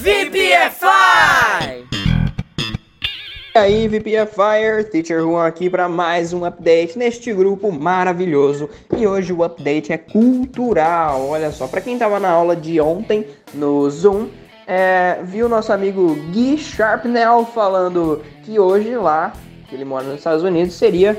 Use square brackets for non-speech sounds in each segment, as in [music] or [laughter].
VPFI! E aí, VPFire, Teacher Juan aqui para mais um update neste grupo maravilhoso. E hoje o update é cultural. Olha só, para quem tava na aula de ontem no Zoom, é, viu nosso amigo Gui Sharpnell falando que hoje lá, que ele mora nos Estados Unidos, seria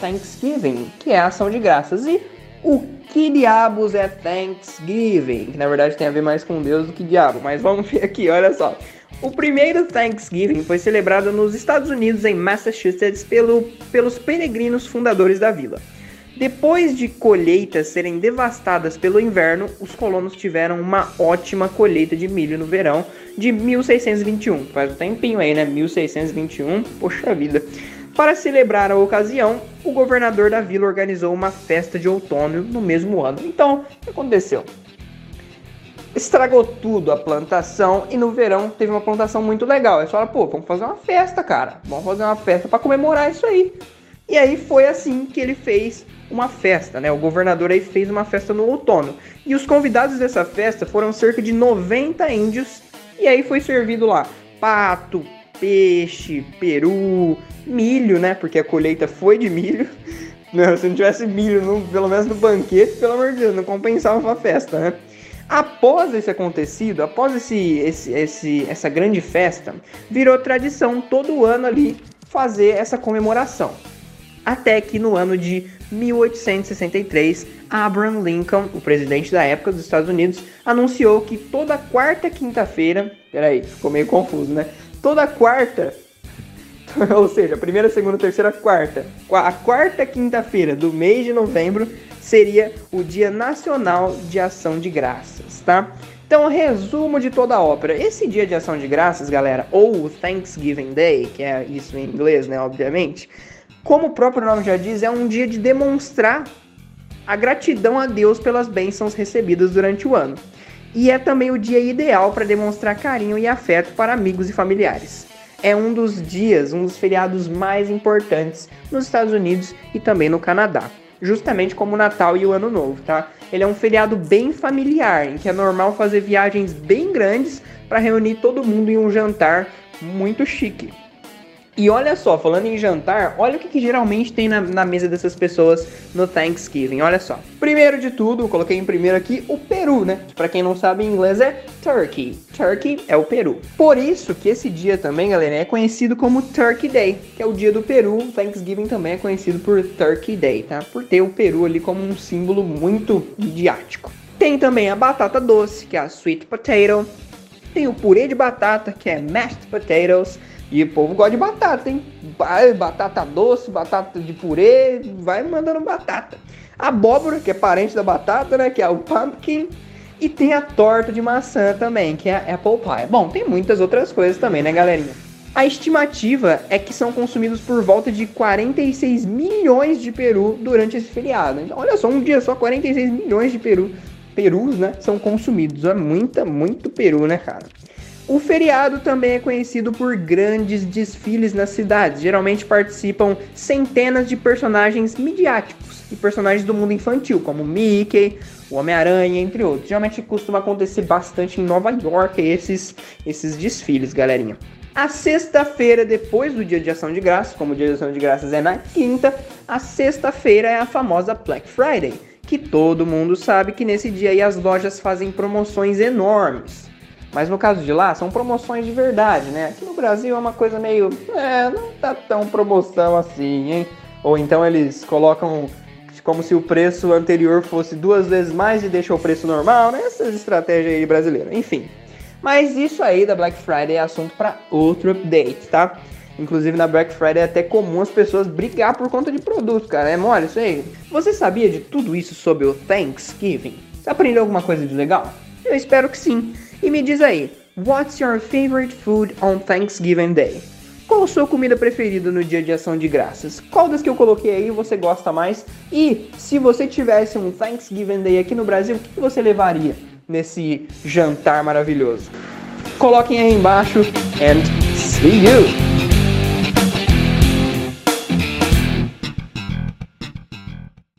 Thanksgiving, que é a ação de graças. E o que diabos é Thanksgiving? Que na verdade tem a ver mais com Deus do que diabo, mas vamos ver aqui, olha só. O primeiro Thanksgiving foi celebrado nos Estados Unidos, em Massachusetts, pelo, pelos peregrinos fundadores da vila. Depois de colheitas serem devastadas pelo inverno, os colonos tiveram uma ótima colheita de milho no verão de 1621. Faz um tempinho aí, né? 1621, poxa vida. Para celebrar a ocasião, o governador da vila organizou uma festa de outono no mesmo ano. Então, o que aconteceu? estragou tudo a plantação e no verão teve uma plantação muito legal. Aí fala, pô, vamos fazer uma festa, cara. Vamos fazer uma festa para comemorar isso aí. E aí foi assim que ele fez uma festa, né? O governador aí fez uma festa no outono. E os convidados dessa festa foram cerca de 90 índios. E aí foi servido lá pato, peixe, peru, milho, né? Porque a colheita foi de milho. [laughs] Não, se não tivesse milho, pelo menos no banquete, pelo amor de Deus, não compensava a festa, né? Após esse acontecido, após esse, esse, esse, essa grande festa, virou tradição todo ano ali fazer essa comemoração. Até que no ano de 1863, Abraham Lincoln, o presidente da época dos Estados Unidos, anunciou que toda quarta quinta-feira, peraí, ficou meio confuso, né? Toda quarta, [laughs] ou seja, primeira, segunda, terceira, quarta, a quarta quinta-feira do mês de novembro seria o Dia Nacional de Ação de Graças, tá? Então, resumo de toda a ópera. Esse dia de ação de graças, galera, ou Thanksgiving Day, que é isso em inglês, né, obviamente, como o próprio nome já diz, é um dia de demonstrar a gratidão a Deus pelas bênçãos recebidas durante o ano. E é também o dia ideal para demonstrar carinho e afeto para amigos e familiares. É um dos dias, um dos feriados mais importantes nos Estados Unidos e também no Canadá justamente como o Natal e o Ano Novo, tá? Ele é um feriado bem familiar, em que é normal fazer viagens bem grandes para reunir todo mundo em um jantar muito chique. E olha só, falando em jantar, olha o que, que geralmente tem na, na, mesa dessas pessoas no Thanksgiving. Olha só. Primeiro de tudo, coloquei em primeiro aqui o peru, né? Pra quem não sabe em inglês é turkey. Turkey é o peru. Por isso que esse dia também, galera, é conhecido como Turkey Day, que é o dia do peru. Thanksgiving também é conhecido por Turkey Day, tá? Por ter o peru ali como um símbolo muito midiático. Tem também a batata doce, que é a sweet potato. Tem o purê de batata, que é mashed potatoes. E o povo gosta de batata, hein? Batata doce, batata de purê, vai mandando batata. Abóbora, que é parente da batata, né? Que é o pumpkin. E tem a torta de maçã também, que é a apple pie. Bom, tem muitas outras coisas também, né, galerinha? A estimativa é que são consumidos por volta de 46 milhões de peru durante esse feriado. Então, olha só, um dia só 46 milhões de peru, perus, né, são consumidos. É muita, muito peru, né, cara? O feriado também é conhecido por grandes desfiles nas cidades. Geralmente participam centenas de personagens midiáticos e personagens do mundo infantil, como Mickey, o Homem-Aranha, entre outros. Geralmente costuma acontecer bastante em Nova York esses, esses desfiles, galerinha. A sexta-feira, depois do Dia de Ação de Graças, como o Dia de Ação de Graças é na quinta, a sexta-feira é a famosa Black Friday, que todo mundo sabe que nesse dia as lojas fazem promoções enormes. Mas no caso de lá, são promoções de verdade, né? Aqui no Brasil é uma coisa meio. É, não tá tão promoção assim, hein? Ou então eles colocam como se o preço anterior fosse duas vezes mais e deixa o preço normal, né? Essas estratégias aí brasileiras. Enfim. Mas isso aí da Black Friday é assunto para outro update, tá? Inclusive na Black Friday é até comum as pessoas brigar por conta de produtos, cara. É mole isso aí? Você sabia de tudo isso sobre o Thanksgiving? Você aprendeu alguma coisa de legal? Eu espero que sim. E me diz aí, what's your favorite food on Thanksgiving Day? Qual a sua comida preferida no dia de ação de graças? Qual das que eu coloquei aí você gosta mais? E se você tivesse um Thanksgiving Day aqui no Brasil, o que você levaria nesse jantar maravilhoso? Coloquem aí embaixo and see you!